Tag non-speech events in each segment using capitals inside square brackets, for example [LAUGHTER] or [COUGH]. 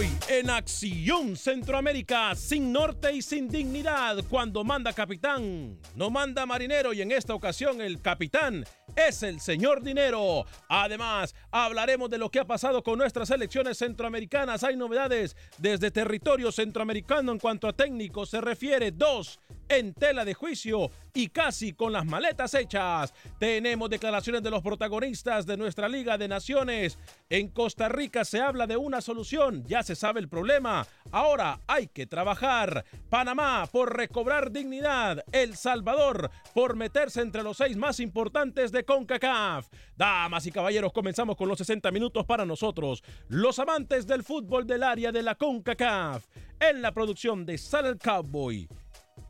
Hoy en Acción Centroamérica, sin norte y sin dignidad, cuando manda capitán, no manda marinero y en esta ocasión el capitán es el señor Dinero. Además, hablaremos de lo que ha pasado con nuestras elecciones centroamericanas. Hay novedades desde territorio centroamericano en cuanto a técnicos se refiere. Dos en tela de juicio y casi con las maletas hechas. Tenemos declaraciones de los protagonistas de nuestra Liga de Naciones. En Costa Rica se habla de una solución, ya se sabe el problema. Ahora hay que trabajar. Panamá por recobrar dignidad. El Salvador por meterse entre los seis más importantes de CONCACAF. Damas y caballeros, comenzamos con los 60 minutos para nosotros, los amantes del fútbol del área de la CONCACAF. En la producción de Sal el Cowboy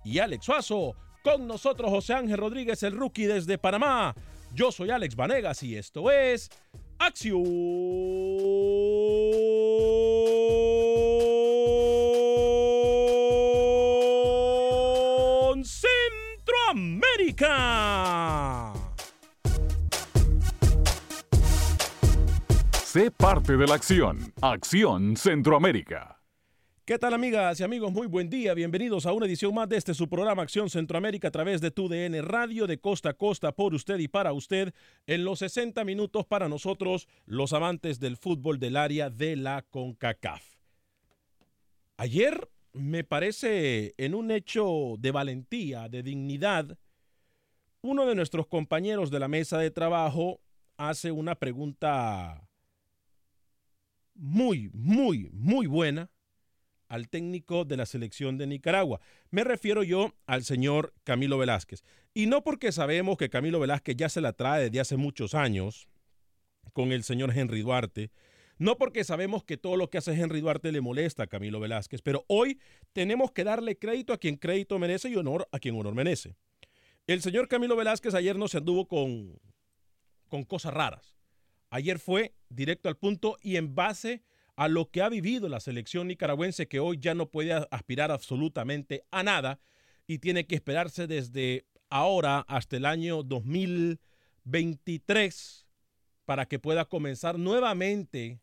y Alex Suazo. Con nosotros José Ángel Rodríguez, el rookie desde Panamá. Yo soy Alex Vanegas y esto es Acción Centroamérica. Sé parte de la acción. Acción Centroamérica. ¿Qué tal amigas y amigos? Muy buen día. Bienvenidos a una edición más de este su programa Acción Centroamérica a través de TUDN Radio de costa a costa por usted y para usted en los 60 minutos para nosotros los amantes del fútbol del área de la CONCACAF. Ayer me parece en un hecho de valentía, de dignidad, uno de nuestros compañeros de la mesa de trabajo hace una pregunta muy, muy, muy buena al técnico de la selección de Nicaragua. Me refiero yo al señor Camilo Velázquez. Y no porque sabemos que Camilo Velázquez ya se la trae desde hace muchos años con el señor Henry Duarte, no porque sabemos que todo lo que hace Henry Duarte le molesta a Camilo Velázquez, pero hoy tenemos que darle crédito a quien crédito merece y honor a quien honor merece. El señor Camilo Velázquez ayer no se anduvo con, con cosas raras. Ayer fue directo al punto y en base a lo que ha vivido la selección nicaragüense que hoy ya no puede aspirar absolutamente a nada y tiene que esperarse desde ahora hasta el año 2023 para que pueda comenzar nuevamente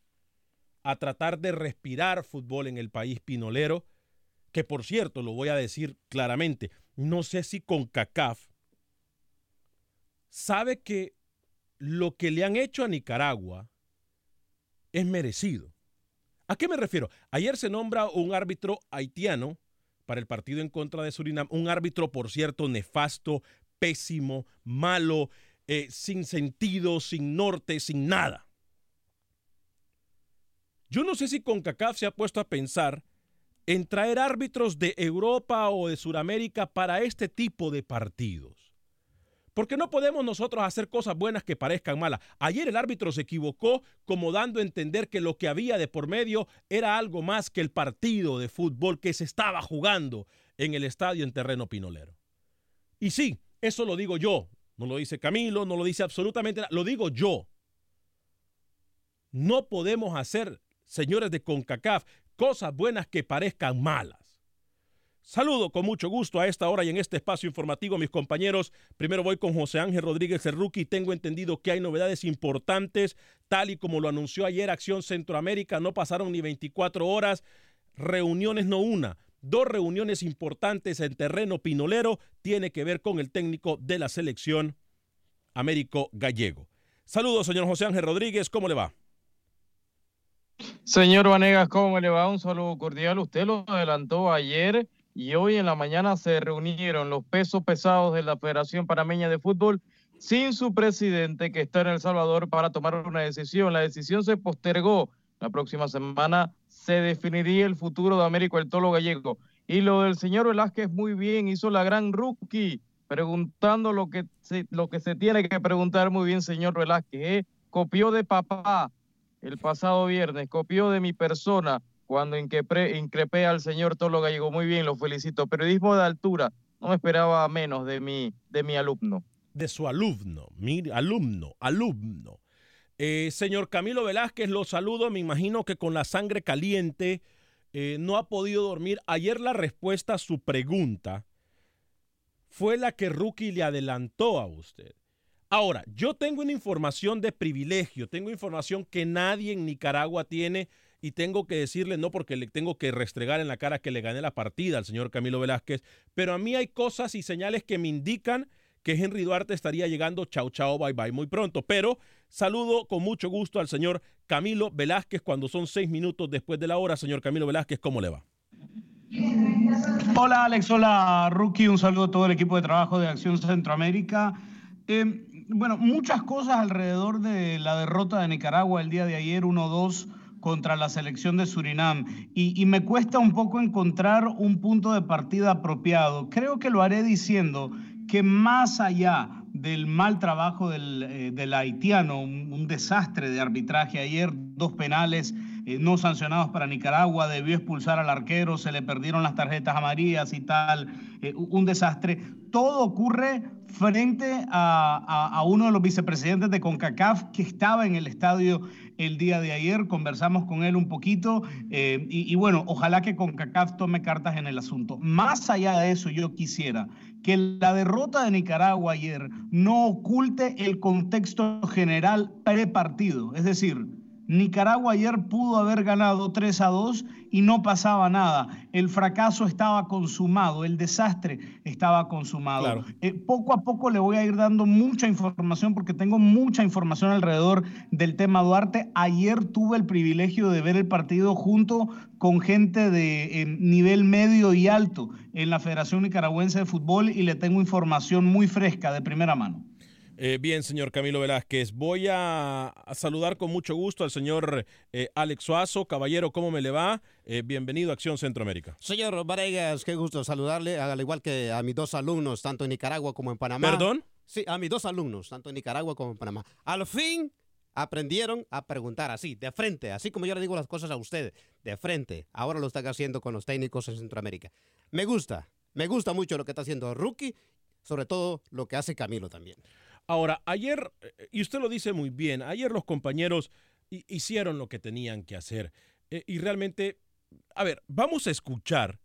a tratar de respirar fútbol en el país pinolero, que por cierto, lo voy a decir claramente, no sé si con CACAF sabe que lo que le han hecho a Nicaragua es merecido. ¿A qué me refiero? Ayer se nombra un árbitro haitiano para el partido en contra de Surinam, un árbitro, por cierto, nefasto, pésimo, malo, eh, sin sentido, sin norte, sin nada. Yo no sé si CONCACAF se ha puesto a pensar en traer árbitros de Europa o de Sudamérica para este tipo de partidos. Porque no podemos nosotros hacer cosas buenas que parezcan malas. Ayer el árbitro se equivocó como dando a entender que lo que había de por medio era algo más que el partido de fútbol que se estaba jugando en el estadio en terreno pinolero. Y sí, eso lo digo yo. No lo dice Camilo, no lo dice absolutamente nada. Lo digo yo. No podemos hacer, señores de CONCACAF, cosas buenas que parezcan malas. Saludo con mucho gusto a esta hora y en este espacio informativo mis compañeros. Primero voy con José Ángel Rodríguez rookie. Tengo entendido que hay novedades importantes, tal y como lo anunció ayer Acción Centroamérica. No pasaron ni 24 horas. Reuniones no una, dos reuniones importantes en terreno pinolero. Tiene que ver con el técnico de la selección, Américo Gallego. Saludos, señor José Ángel Rodríguez. ¿Cómo le va? Señor Vanegas, ¿cómo le va? Un saludo cordial. Usted lo adelantó ayer y hoy en la mañana se reunieron los pesos pesados de la Federación Panameña de Fútbol sin su presidente que está en El Salvador para tomar una decisión. La decisión se postergó. La próxima semana se definiría el futuro de Américo el Tolo Gallego. Y lo del señor Velázquez muy bien, hizo la gran rookie, preguntando lo que se, lo que se tiene que preguntar muy bien, señor Velázquez. ¿eh? Copió de papá el pasado viernes, copió de mi persona cuando increpé, al señor Tolo Gallego. Muy bien, lo felicito. Periodismo de altura. No me esperaba menos de mi, de mi alumno. De su alumno, mi alumno, alumno. Eh, señor Camilo Velázquez, lo saludo. Me imagino que con la sangre caliente eh, no ha podido dormir. Ayer la respuesta a su pregunta fue la que Rookie le adelantó a usted. Ahora, yo tengo una información de privilegio, tengo información que nadie en Nicaragua tiene y tengo que decirle, no porque le tengo que restregar en la cara que le gané la partida al señor Camilo Velázquez, pero a mí hay cosas y señales que me indican que Henry Duarte estaría llegando, chao, chao, bye, bye, muy pronto. Pero saludo con mucho gusto al señor Camilo Velázquez cuando son seis minutos después de la hora. Señor Camilo Velázquez, ¿cómo le va? Hola Alex, hola Rookie, un saludo a todo el equipo de trabajo de Acción Centroamérica. Eh, bueno, muchas cosas alrededor de la derrota de Nicaragua el día de ayer, 1-2 contra la selección de Surinam y, me cuesta un poco encontrar un punto de partida apropiado. Creo que lo haré diciendo que más allá del mal trabajo del, eh, haitiano, un, desastre de arbitraje ayer, dos penales eh, no sancionados para Nicaragua, debió expulsar al arquero, se le perdieron las tarjetas amarillas y tal, eh, un desastre. Todo ocurre frente a, a, uno de los vicepresidentes de CONCACAF que estaba en el estadio el día de ayer, conversamos con él un poquito eh, y, bueno, ojalá que CONCACAF tome cartas en el asunto. Más allá de eso, yo quisiera que la derrota de Nicaragua ayer no oculte el contexto general prepartido, es decir, Nicaragua ayer pudo haber ganado 3 a 2 y no pasaba nada. El fracaso estaba consumado, el desastre estaba consumado. Eh, poco a poco le voy a ir dando mucha información porque tengo mucha información alrededor del tema Duarte. Ayer tuve el privilegio de ver el partido junto con gente de nivel medio y alto en la Federación Nicaragüense de Fútbol y le tengo información muy fresca de primera mano. Eh, bien, señor Camilo Velázquez. Voy a, saludar con mucho gusto al señor eh, Alex Suazo. Caballero, ¿cómo me le va? Eh, bienvenido a Acción Centroamérica. Señor Varegas, qué gusto saludarle, al igual que a mis dos alumnos, tanto en Nicaragua como en Panamá. ¿Perdón? Sí, a mis dos alumnos, tanto en Nicaragua como en Panamá. Al fin aprendieron a preguntar así, de frente, así como yo le digo las cosas a usted, de frente. Ahora lo están haciendo con los técnicos en Centroamérica. Me gusta, me gusta mucho lo que está haciendo Rookie, sobre todo lo que hace Camilo también. Ahora, ayer, eh, y usted lo dice muy bien, ayer los compañeros hicieron lo que tenían que hacer. Eh, y realmente, a ver, vamos a escuchar,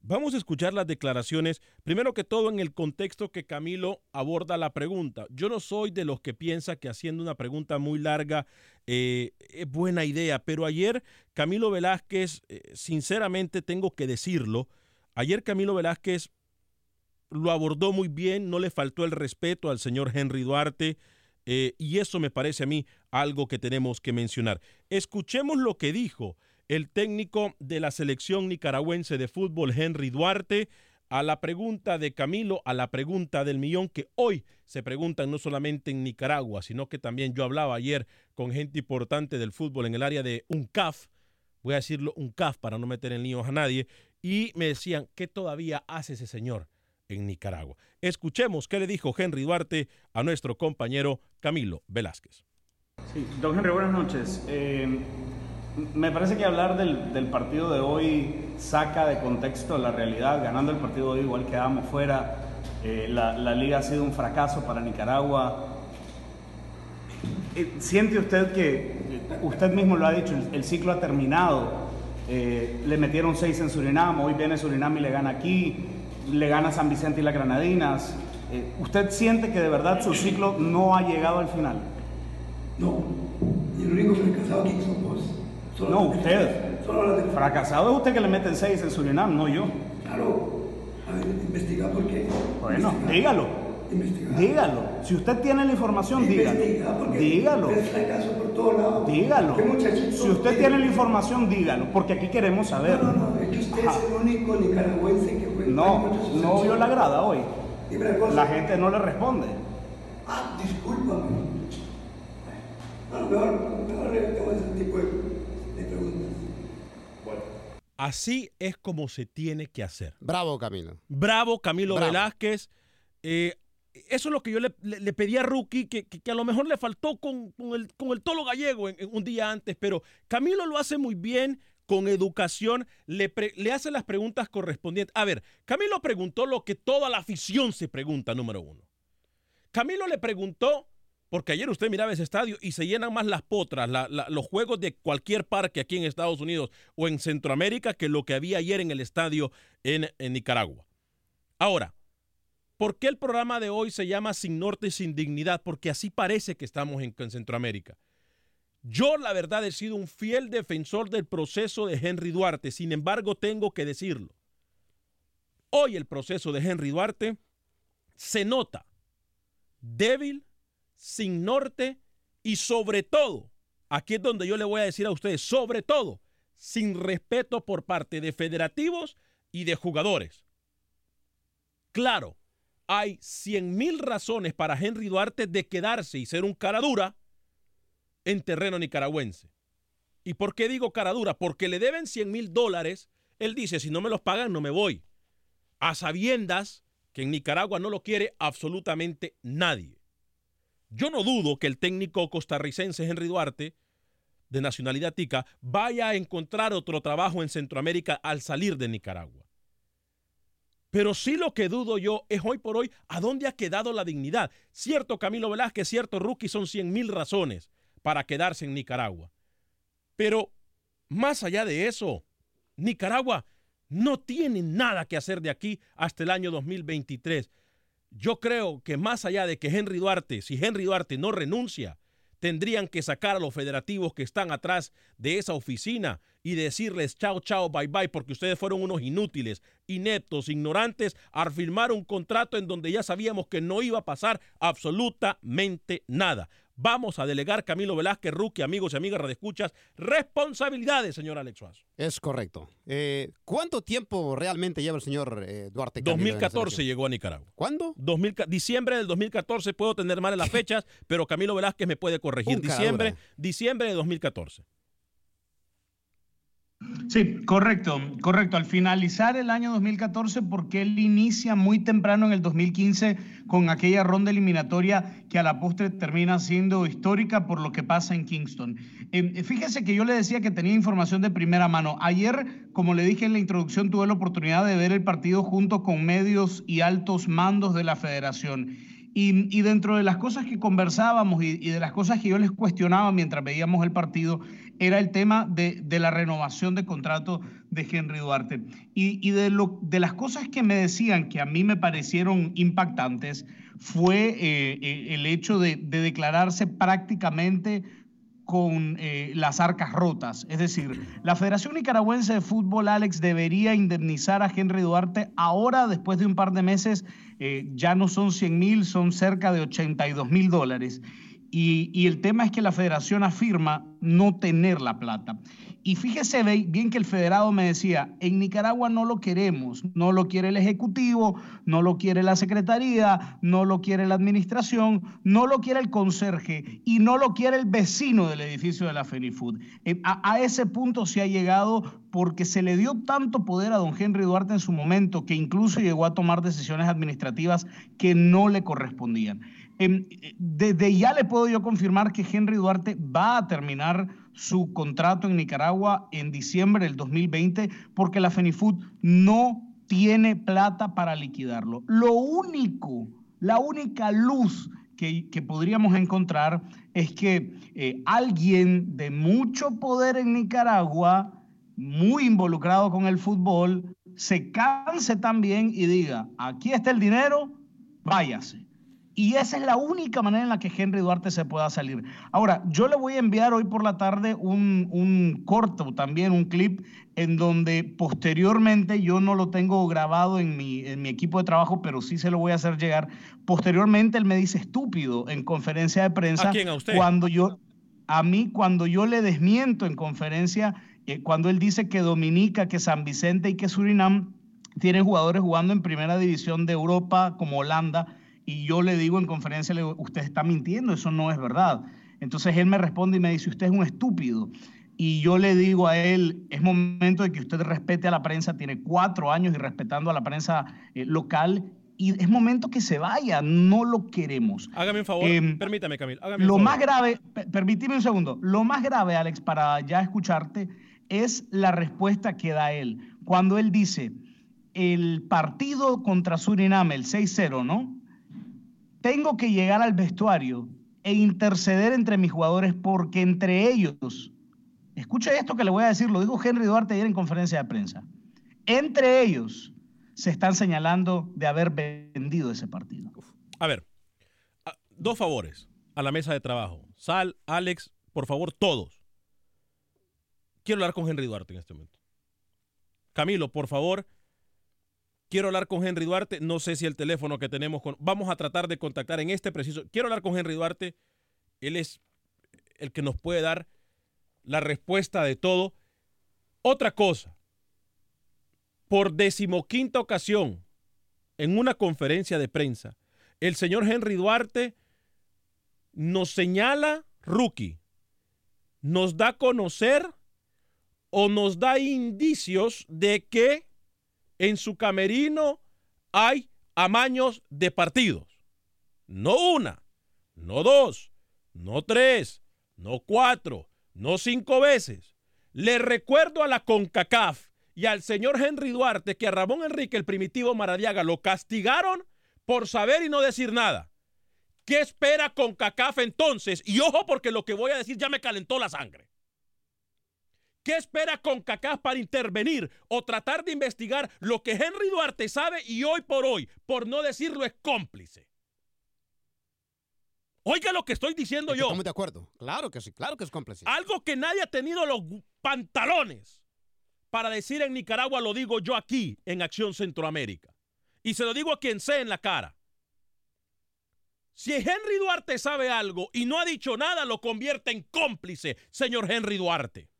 vamos a escuchar las declaraciones, primero que todo en el contexto que Camilo aborda la pregunta. Yo no soy de los que piensa que haciendo una pregunta muy larga eh, es buena idea, pero ayer Camilo Velázquez, sinceramente tengo que decirlo, ayer Camilo Velázquez lo abordó muy bien, no le faltó el respeto al señor Henry Duarte. Eh, y eso me parece a mí algo que tenemos que mencionar. Escuchemos lo que dijo el técnico de la selección nicaragüense de fútbol, Henry Duarte, a la pregunta de Camilo, a la pregunta del millón que hoy se preguntan no solamente en Nicaragua, sino que también yo hablaba ayer con gente importante del fútbol en el área de UNCAF, voy a decirlo UNCAF para no meter en líos a nadie, y me decían, ¿qué todavía hace ese señor? En Nicaragua. Escuchemos qué le dijo Henry Duarte a nuestro compañero Camilo Velázquez. Sí, don Henry, buenas noches. Eh, me parece que hablar del, partido de hoy saca de contexto la realidad. Ganando el partido de hoy igual quedamos fuera. Eh, la, la, liga ha sido un fracaso para Nicaragua. Eh, ¿Siente usted que, usted mismo lo ha dicho, el, ciclo ha terminado? Eh, le metieron seis en Surinam, hoy viene Surinam y le gana aquí, le gana San Vicente y las Granadinas. ¿Usted siente que de verdad su ciclo no ha llegado al final? No, y el único fracasado aquí son vos. no, usted. Fracasado es usted que le meten seis en Surinam, no yo. Claro, a ver, investiga por qué. Bueno, dígalo. Investigar. Dígalo. Si usted tiene la información, dígalo. Dígalo. por todos lados. Dígalo. Si usted tiene la información, dígalo, porque aquí queremos saber. No, no, no, es que usted es el único nicaragüense que No, no vio la grada hoy. La gente no le responde. Ah, discúlpame. Bueno, mejor, mejor le tengo ese tipo de, de preguntas. Así es como se tiene que hacer. Bravo, Camilo. Bravo, Camilo Velázquez. Eh, eso es lo que yo le, pedí a Rookie, que, a lo mejor le faltó con, el, con el tolo gallego un día antes, pero Camilo lo hace muy bien, con educación, le, le hace las preguntas correspondientes. A ver, Camilo preguntó lo que toda la afición se pregunta, número uno. Camilo le preguntó porque ayer usted miraba ese estadio y se llenan más las potras, los juegos de cualquier parque aquí en Estados Unidos o en Centroamérica que lo que había ayer en el estadio en, Nicaragua. Ahora, ¿por qué el programa de hoy se llama Sin Norte, Sin Dignidad? Porque así parece que estamos en, en Centroamérica. Yo, la verdad, he sido un fiel defensor del proceso de Henry Duarte. Sin embargo, tengo que decirlo. Hoy el proceso de Henry Duarte se nota débil, sin norte y sobre todo, aquí es donde yo le voy a decir a ustedes, sobre todo, sin respeto por parte de federativos y de jugadores. Claro, hay cien mil razones para Henry Duarte de quedarse y ser un cara dura en terreno nicaragüense. ¿Y por qué digo cara dura? Porque le deben 100 mil dólares. Él dice, si no me los pagan, no me voy. A sabiendas que en Nicaragua no lo quiere absolutamente nadie. Yo no dudo que el técnico costarricense Henry Duarte, de nacionalidad tica, vaya a encontrar otro trabajo en Centroamérica al salir de Nicaragua. Pero sí lo que dudo yo es hoy por hoy a dónde ha quedado la dignidad. Cierto Camilo Velázquez, cierto Rookie, son cien mil razones para quedarse en Nicaragua. Pero más allá de eso, Nicaragua no tiene nada que hacer de aquí hasta el año 2023 yo creo que más allá de que Henry Duarte, si Henry Duarte no renuncia, tendrían que sacar a los federativos que están atrás de esa oficina y decirles chao, chao, bye, bye, porque ustedes fueron unos inútiles, ineptos, ignorantes, al firmar un contrato en donde ya sabíamos que no iba a pasar absolutamente nada. Vamos a delegar Camilo Velázquez, Ruki, amigos y amigas escuchas responsabilidades, señor Alex Suazo. Es correcto. Eh, ¿Cuánto tiempo realmente lleva el señor eh, Duarte? 2014 llegó a Nicaragua. ¿Cuándo? diciembre del 2014, puedo tener mal en las [LAUGHS] fechas, pero Camilo Velázquez me puede corregir. Diciembre, diciembre de 2014. Sí, correcto, correcto. Al finalizar el año 2014, porque él inicia muy temprano en el 2015 con aquella ronda eliminatoria que a la postre termina siendo histórica por lo que pasa en Kingston. Eh, fíjese que yo le decía que tenía información de primera mano. Ayer, como le dije en la introducción, tuve la oportunidad de ver el partido junto con medios y altos mandos de la federación. Y, dentro de las cosas que conversábamos y, de las cosas que yo les cuestionaba mientras veíamos el partido, era el tema de, la renovación de contrato de Henry Duarte. Y, de, lo, de las cosas que me decían que a mí me parecieron impactantes fue eh, eh, el hecho de, declararse prácticamente con eh, las arcas rotas. Es decir, la Federación Nicaragüense de Fútbol, Alex, debería indemnizar a Henry Duarte ahora, después de un par de meses, ya no son 100 mil, son cerca de 82 mil dólares. Y, el tema es que la federación afirma no tener la plata. Y fíjese bien que el federado me decía, en Nicaragua no lo queremos, no lo quiere el Ejecutivo, no lo quiere la Secretaría, no lo quiere la Administración, no lo quiere el conserje y no lo quiere el vecino del edificio de la Fenifood. Eh, a, a ese punto se ha llegado porque se le dio tanto poder a don Henry Duarte en su momento que incluso llegó a tomar decisiones administrativas que no le correspondían. Em, desde ya le puedo yo confirmar que Henry Duarte va a terminar su contrato en Nicaragua en diciembre del 2020 porque la FENIFUT no tiene plata para liquidarlo. Lo único, la única luz que, podríamos encontrar es que eh, alguien de mucho poder en Nicaragua, muy involucrado con el fútbol, se canse también y diga, aquí está el dinero, váyase. Y esa es la única manera en la que Henry Duarte se pueda salir. Ahora, yo le voy a enviar hoy por la tarde un, un, corto, también un clip, en donde posteriormente, yo no lo tengo grabado en mi, en mi equipo de trabajo, pero sí se lo voy a hacer llegar. Posteriormente, él me dice estúpido en conferencia de prensa. ¿A quién? ¿A usted? Cuando yo, a mí, cuando yo le desmiento en conferencia, eh, cuando él dice que Dominica, que San Vicente y que Surinam tienen jugadores jugando en primera división de Europa, como Holanda y yo le digo en conferencia, le digo, usted está mintiendo, eso no es verdad. Entonces él me responde y me dice, usted es un estúpido. Y yo le digo a él, es momento de que usted respete a la prensa, tiene cuatro años y respetando a la prensa eh, local, y es momento que se vaya, no lo queremos. Hágame un favor, em, permítame Camil. lo más grave, permíteme un segundo, lo más grave, Alex, para ya escucharte, es la respuesta que da él. Cuando él dice, el partido contra Surinam, el 6-0, ¿no? Tengo que llegar al vestuario e interceder entre mis jugadores porque entre ellos, escuche esto que le voy a decir, lo dijo Henry Duarte ayer en conferencia de prensa, entre ellos se están señalando de haber vendido ese partido. A ver, dos favores a la mesa de trabajo. Sal, Alex, por favor, todos. Quiero hablar con Henry Duarte en este momento. Camilo, por favor, Quiero hablar con Henry Duarte. No sé si el teléfono que tenemos con. Vamos a tratar de contactar en este preciso. Quiero hablar con Henry Duarte. Él es el que nos puede dar la respuesta de todo. Otra cosa. Por decimoquinta ocasión, en una conferencia de prensa, el señor Henry Duarte nos señala rookie, nos da a conocer o nos da indicios de que en su camerino hay amaños de partidos. No una, no dos, no tres, no cuatro, no cinco veces. Le recuerdo a la CONCACAF y al señor Henry Duarte que a Ramón Enrique, el primitivo Maradiaga, lo castigaron por saber y no decir nada. ¿Qué espera CONCACAF entonces? Y ojo porque lo que voy a decir ya me calentó la sangre. ¿Qué espera CONCACAF para intervenir o tratar de investigar lo que Henry Duarte sabe y hoy por hoy, por no decirlo, es cómplice? Oiga lo que estoy diciendo yo. Estamos de acuerdo. Claro que sí, claro que es cómplice. Algo que nadie ha tenido los pantalones para decir en Nicaragua, lo digo yo aquí, en Acción Centroamérica. Y se lo digo a quien sea en la cara. Si Henry Duarte sabe algo y no ha dicho nada, lo convierte en cómplice, señor Henry Duarte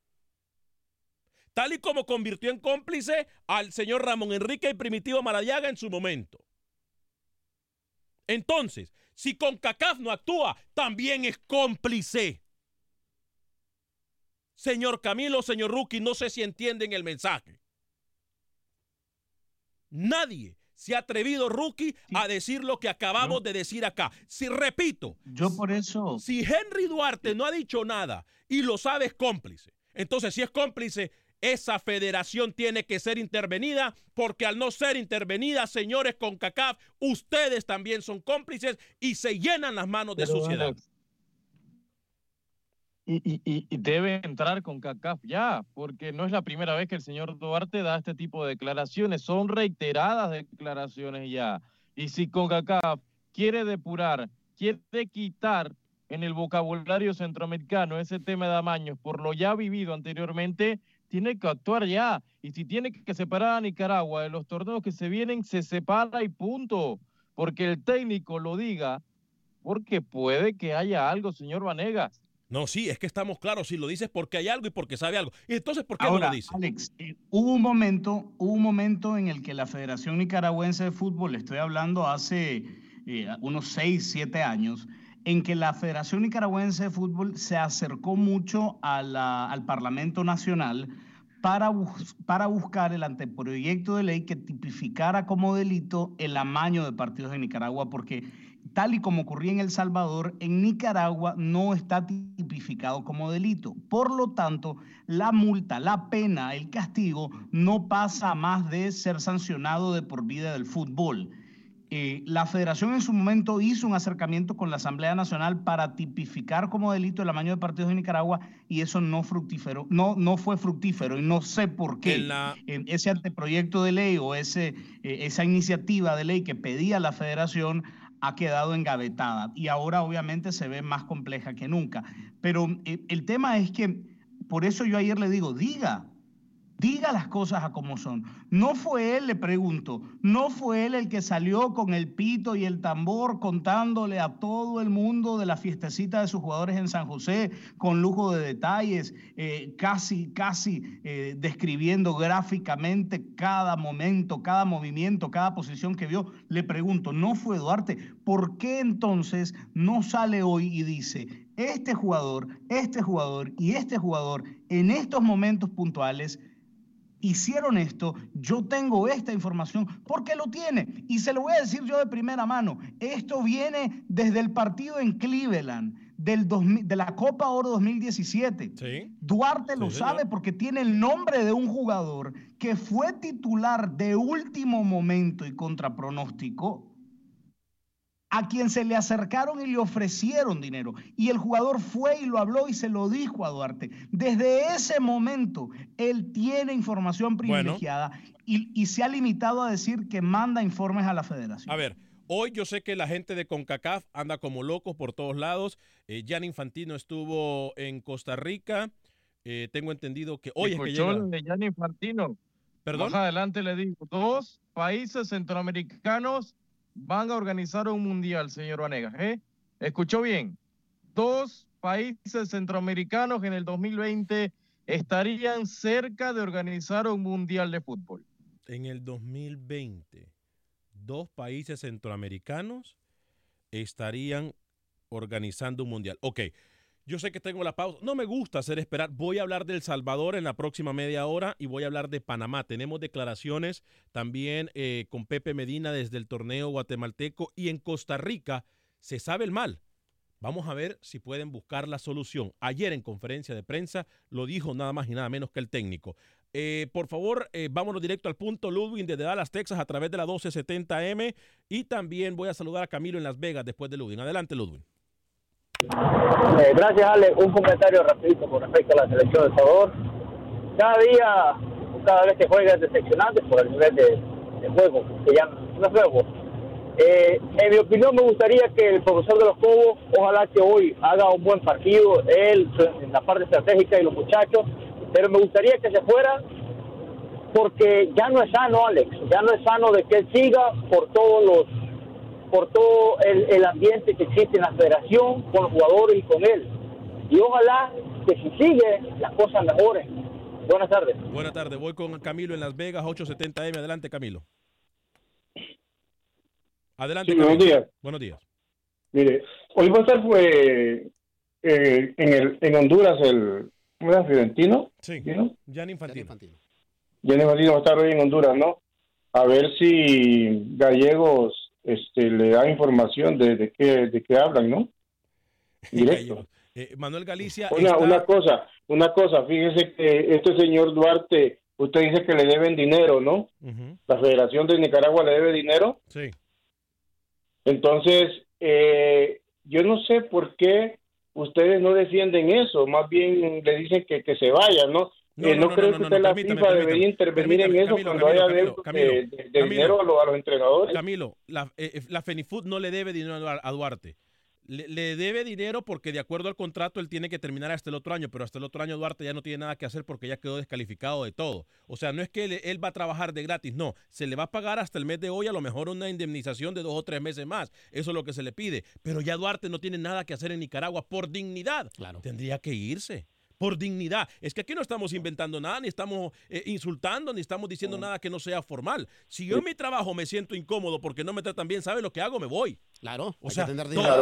tal y como convirtió en cómplice al señor Ramón Enrique y Primitivo Maradiaga en su momento. Entonces, si CONCACAF no actúa, también es cómplice. Señor Camilo, señor Rookie, no sé si entienden el mensaje. Nadie se ha atrevido, Rookie, a decir lo que acabamos de decir acá. Si repito, yo por eso. Si Henry Duarte no ha dicho nada y lo sabe, es cómplice. Entonces, si es cómplice, esa federación tiene que ser intervenida porque al no ser intervenida, señores con CACAF, ustedes también son cómplices y se llenan las manos de suciedad. y, debe entrar con CACAF ya, porque no es la primera vez que el señor Duarte da este tipo de declaraciones, son reiteradas declaraciones ya. Y si con CACAF quiere depurar, quiere quitar en el vocabulario centroamericano ese tema de amaños por lo ya vivido anteriormente, tiene que actuar ya. Y si tiene que separar a Nicaragua de los torneos que se vienen, se separa y punto. Porque el técnico lo diga, porque puede que haya algo, señor Vanegas. No, sí, es que estamos claros. Si lo dices porque hay algo y porque sabe algo. Y entonces, ¿por qué no lo dice? Alex, eh, hubo un momento, hubo un momento en el que la Federación Nicaragüense de Fútbol, estoy hablando hace eh, unos 6, 7 años, en que la Federación Nicaragüense de Fútbol se acercó mucho al Parlamento Nacional para, buscar el anteproyecto de ley que tipificara como delito el amaño de partidos de Nicaragua, porque tal y como ocurría en El Salvador, en Nicaragua no está tipificado como delito. Por lo tanto, la multa, la pena, el castigo no pasa más de ser sancionado de por vida del fútbol. Eh, la federación en su momento hizo un acercamiento con la Asamblea Nacional para tipificar como delito el amaño de partidos de Nicaragua y eso no fructífero, no, no fue fructífero y no sé por qué ese anteproyecto de ley o ese, eh, esa iniciativa de ley que pedía la federación ha quedado engavetada y ahora obviamente se ve más compleja que nunca. Pero eh, el tema es que, por eso yo ayer le digo, diga, Diga las cosas a como son. No fue él, le pregunto, no fue él el que salió con el pito y el tambor contándole a todo el mundo de la fiestecita de sus jugadores en San José, con lujo de detalles, eh, casi, casi eh, describiendo gráficamente cada momento, cada movimiento, cada posición que vio. Le pregunto, no fue Duarte. ¿Por qué entonces no sale hoy y dice, este jugador, este jugador y este jugador en estos momentos puntuales hicieron esto, yo tengo esta información, porque lo tiene. Y se lo voy a decir yo de primera mano. Esto viene desde el partido en Cleveland. Del de la Copa Oro 2017. Duarte lo sabe porque tiene el nombre de un jugador que fue titular de último momento y contra pronóstico a quien se le acercaron y le ofrecieron dinero. Y el jugador fue y lo habló y se lo dijo a Duarte. Desde ese momento, él tiene información privilegiada y, se ha limitado a decir que manda informes a la federación. A ver. Hoy yo sé que la gente de CONCACAF anda como locos por todos lados. Eh, Jan Infantino estuvo en Costa Rica. Eh, tengo entendido que hoy es que llega. de Jan Infantino. Perdón. Más adelante le digo, dos países centroamericanos van a organizar un mundial, señor Vanegas. ¿eh? Escuchó bien. Dos países centroamericanos en el 2020 estarían cerca de organizar un mundial de fútbol. En el 2020, dos países centroamericanos estarían organizando un mundial. Ok, yo sé que tengo la pausa. No me gusta hacer esperar. Voy a hablar del Salvador en la próxima media hora y voy a hablar de Panamá. Tenemos declaraciones también eh, con Pepe Medina desde el torneo guatemalteco y en Costa Rica se sabe el mal. Vamos a ver si pueden buscar la solución. Ayer en conferencia de prensa lo dijo nada más y nada menos que el técnico. Eh, por favor, eh, vámonos directo al punto. Ludwig desde Dallas, Texas, a través de la 1270M. Y también voy a saludar a Camilo en Las Vegas después de Ludwig. Adelante, Ludwig. Eh, gracias, Ale. Un comentario rapidito con respecto a la selección de Salvador. Cada día, cada vez que juega es decepcionante por el nivel de, juego, que ya no es juego. Eh, en mi opinión, me gustaría que el profesor de los Cobos, ojalá que hoy haga un buen partido, él en la parte estratégica y los muchachos, pero me gustaría que se fuera porque ya no es sano, Alex, ya no es sano de que él siga por todos los por todo el, ambiente que existe en la federación, con los jugadores y con él. Y ojalá que si sigue, las cosas mejoren. Buenas tardes. Buenas tardes. Voy con Camilo en Las Vegas, 870M. Adelante, Camilo. Adelante. buenos días. Buenos días. Mire, hoy va a estar fue, eh, en, el, en Honduras el Fidentino. Sí. ¿no? Jan Infantino. Jan Infantino va a estar hoy en Honduras, ¿no? A ver si gallegos este, le da información de, de, qué, de qué hablan, ¿no? [LAUGHS] Directo. Eh, Manuel Galicia. Una, una cosa, una cosa, fíjese que este señor Duarte, usted dice que le deben dinero, ¿no? La Federación de Nicaragua le debe dinero. Sí. Entonces, eh, yo no sé por qué ustedes no defienden eso, más bien le dicen que, que se vaya, ¿no? No, eh, no, creo que usted la FIFA debería intervenir en eso cuando haya de, dinero a los, entrenadores. Camilo, la, eh, la FENIFUT no le debe dinero a, Duarte. Le, debe dinero porque de acuerdo al contrato él tiene que terminar hasta el otro año, pero hasta el otro año Duarte ya no tiene nada que hacer porque ya quedó descalificado de todo. O sea, no es que él, va a trabajar de gratis, no, se le va a pagar hasta el mes de hoy a lo mejor una indemnización de dos o tres meses más. Eso es lo que se le pide. Pero ya Duarte no tiene nada que hacer en Nicaragua por dignidad. Claro. Tendría que irse por dignidad. Es que aquí no estamos inventando nada, ni estamos eh, insultando, ni estamos diciendo nada que no sea formal. Si yo en mi trabajo me siento incómodo porque no me tratan bien, ¿sabe lo que hago? Me voy. Claro. O sea,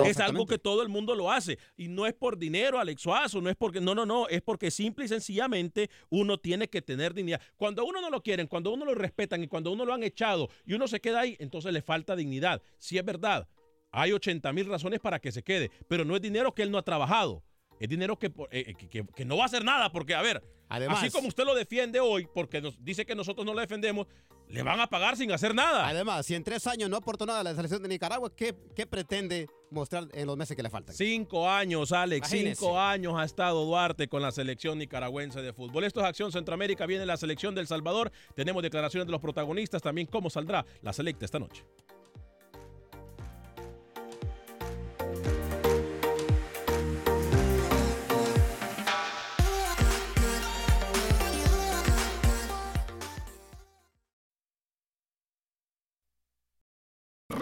es algo que todo el mundo lo hace. Y no es por dinero, Alex Suazo, no es porque, no, no, no, es porque simple y sencillamente uno tiene que tener dignidad. Cuando a uno no lo quieren, cuando a uno lo respetan y cuando a uno lo han echado y uno se queda ahí, entonces le falta dignidad. Si es verdad, Hay 80 mil razones para que se quede, pero no es dinero que él no ha trabajado. Es dinero que, eh, que, que, no va a hacer nada, porque, a ver, así como usted lo defiende hoy, porque nos dice que nosotros no lo defendemos, le van a pagar sin hacer nada. Además, si en tres años no aportó nada a la selección de Nicaragua, ¿qué, qué pretende mostrar en los meses que le faltan? Cinco años, Alex. Cinco años ha estado Duarte con la selección nicaragüense de fútbol. Esto es Acción Centroamérica. Viene la selección del Salvador. Tenemos declaraciones de los protagonistas. También cómo saldrá la selecta esta noche.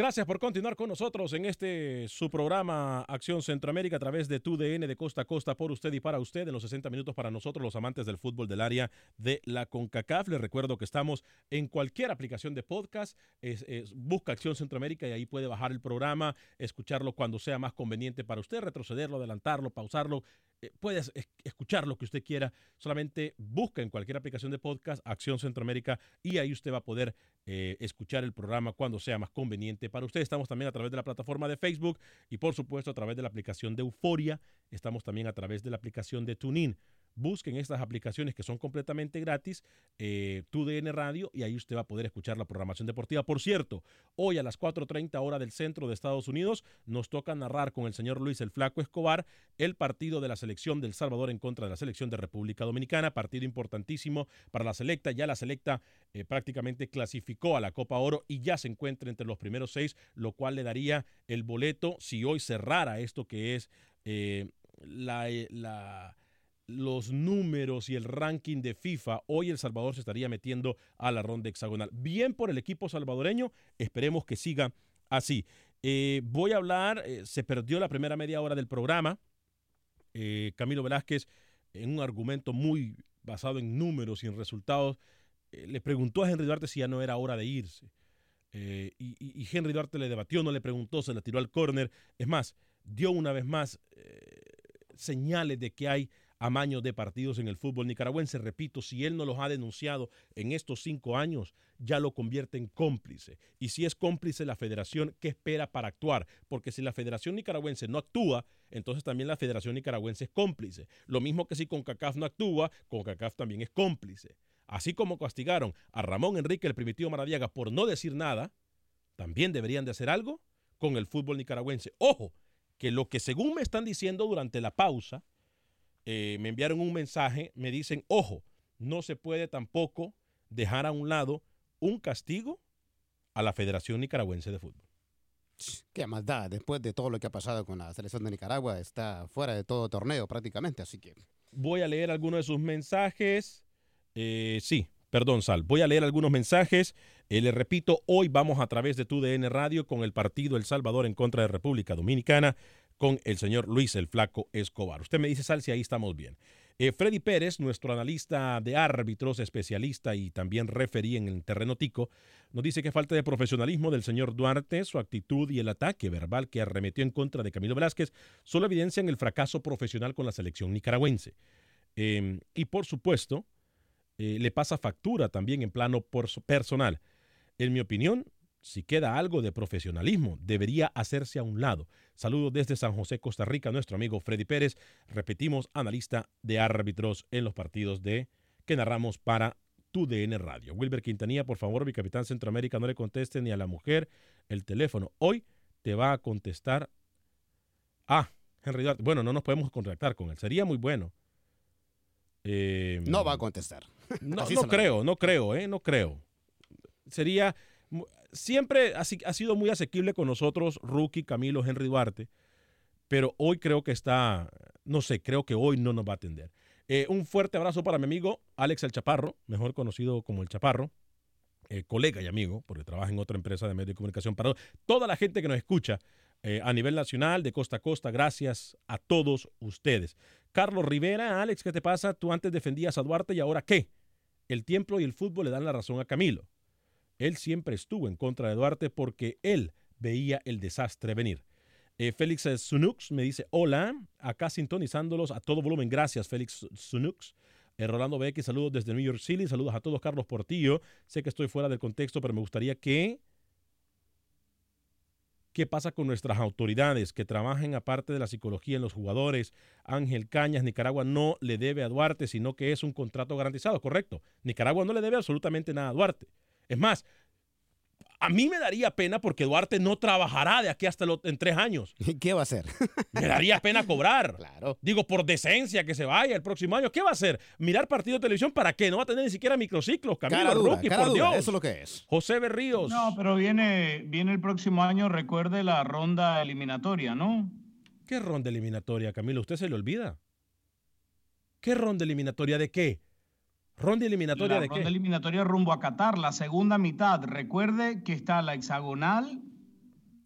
Gracias por continuar con nosotros en este su programa Acción Centroamérica a través de TUDN de costa a costa por usted y para usted en los 60 minutos para nosotros los amantes del fútbol del área de la CONCACAF. Les recuerdo que estamos en cualquier aplicación de podcast. busca Acción Centroamérica y ahí puede bajar el programa, escucharlo cuando sea más conveniente para usted, retrocederlo, adelantarlo, pausarlo. Eh, puedes escuchar lo que usted quiera. Solamente busca en cualquier aplicación de podcast Acción Centroamérica y ahí usted va a poder eh, escuchar el programa cuando sea más conveniente para usted. Estamos también a través de la plataforma de Facebook y por supuesto a través de la aplicación de Euforia. Estamos también a través de la aplicación de TuneIn busquen estas aplicaciones que son completamente gratis, eh, TUDN Radio, y ahí usted va a poder escuchar la programación deportiva. Por cierto, hoy a las 4.30 hora del centro de Estados Unidos nos toca narrar con el señor Luis el Flaco Escobar el partido de la selección del Salvador en contra de la selección de República Dominicana, partido importantísimo para la selecta. Ya la selecta eh, prácticamente clasificó a la Copa Oro y ya se encuentra entre los primeros seis, lo cual le daría el boleto si hoy cerrara esto que es eh, la, la los números y el ranking de FIFA, hoy El Salvador se estaría metiendo a la ronda hexagonal. Bien por el equipo salvadoreño, esperemos que siga así. Eh, voy a hablar, eh, se perdió la primera media hora del programa. Eh, Camilo Velázquez, en un argumento muy basado en números y en resultados, le preguntó a Henry Duarte si ya no era hora de irse. Y, y, Henry Duarte le debatió, no le preguntó, se la tiró al córner. Es más, dio una vez más señales de que hay amaños de partidos en el fútbol nicaragüense. Repito, si él no los ha denunciado en estos cinco años, ya lo convierte en cómplice. Y si es cómplice la federación, ¿qué espera para actuar? Porque si la federación nicaragüense no actúa, entonces también la federación nicaragüense es cómplice. Lo mismo que si CONCACAF no actúa, CONCACAF también es cómplice. Así como castigaron a Ramón Enrique el Primitivo Maradiaga por no decir nada, también deberían de hacer algo con el fútbol nicaragüense. Ojo, que lo que según me están diciendo durante la pausa, eh, me enviaron un mensaje, me dicen, ojo, no se puede tampoco dejar a un lado un castigo a la Federación Nicaragüense de Fútbol. Qué maldad, después de todo lo que ha pasado con la selección de Nicaragua, está fuera de todo torneo prácticamente, así que... Voy a leer algunos de sus mensajes. Eh, sí, perdón, Sal. Voy a leer algunos mensajes. Eh, le repito, hoy vamos a través de TUDN Radio con el partido El Salvador en contra de República Dominicana con el señor Luis el Flaco Escobar. Usted me dice, Sal, si ahí estamos bien. Eh, Freddy Pérez, nuestro analista de árbitros, especialista y también referí en el terreno tico, nos dice que falta de profesionalismo del señor Duarte, su actitud y el ataque verbal que arremetió en contra de Camilo Velázquez solo evidencian el fracaso profesional con la selección nicaragüense. Em, y por supuesto, eh, le pasa factura también en plano personal. En mi opinión, si queda algo de profesionalismo, debería hacerse a un lado. Saludos desde San José, Costa Rica, nuestro amigo Freddy Pérez. Repetimos, analista de árbitros en los partidos de que narramos para tu DN Radio. Wilber Quintanilla, por favor, mi capitán Centroamérica, no le conteste ni a la mujer el teléfono. Hoy te va a contestar. Ah, Henry Duarte. Bueno, no nos podemos contactar con él. Sería muy bueno. Eh, no va a contestar. No, no creo, no creo, ¿eh? No creo. Sería siempre ha, sido muy asequible con nosotros, Rookie, Camilo, Henry Duarte, pero hoy creo que está, no sé, creo que hoy no nos va a atender. Eh, un fuerte abrazo para mi amigo Alex El Chaparro, mejor conocido como El Chaparro, eh, colega y amigo, porque trabaja en otra empresa de medios de comunicación. Para toda la gente que nos escucha eh, a nivel nacional, de costa a costa, gracias a todos ustedes. Carlos Rivera, Alex, ¿qué te pasa? Tú antes defendías a Duarte y ahora qué? El tiempo y el fútbol le dan la razón a Camilo. Él siempre estuvo en contra de Duarte porque él veía el desastre venir. Eh, Félix Sunux me dice, hola, acá sintonizándolos a todo volumen. Gracias, Félix Sunux. Eh, Rolando Becky, saludos desde New York City. Saludos a todos, Carlos Portillo. Sé que estoy fuera del contexto, pero me gustaría que... ¿Qué pasa con nuestras autoridades que trabajen aparte de la psicología en los jugadores? Ángel Cañas, Nicaragua no le debe a Duarte, sino que es un contrato garantizado, correcto. Nicaragua no le debe absolutamente nada a Duarte. Es más, a mí me daría pena porque Duarte no trabajará de aquí hasta en tres años. ¿Y [LAUGHS] qué va a hacer? [LAUGHS] Me daría pena cobrar. Claro. Digo, por decencia que se vaya el próximo año. ¿Qué va a hacer? ¿Mirar partido de televisión para qué? No va a tener ni siquiera microciclos. Camilo Cara dura, Rookie, cara por dura, Dios. Eso es lo que es. José Berríos. No, pero viene, viene el próximo año, recuerde la ronda eliminatoria, ¿no? ¿Qué ronda eliminatoria, Camilo? ¿Usted se le olvida? ¿Qué ronda eliminatoria de qué? ¿Ronda eliminatoria la de ronda qué? eliminatoria rumbo a Qatar, la segunda mitad. Recuerde que está la hexagonal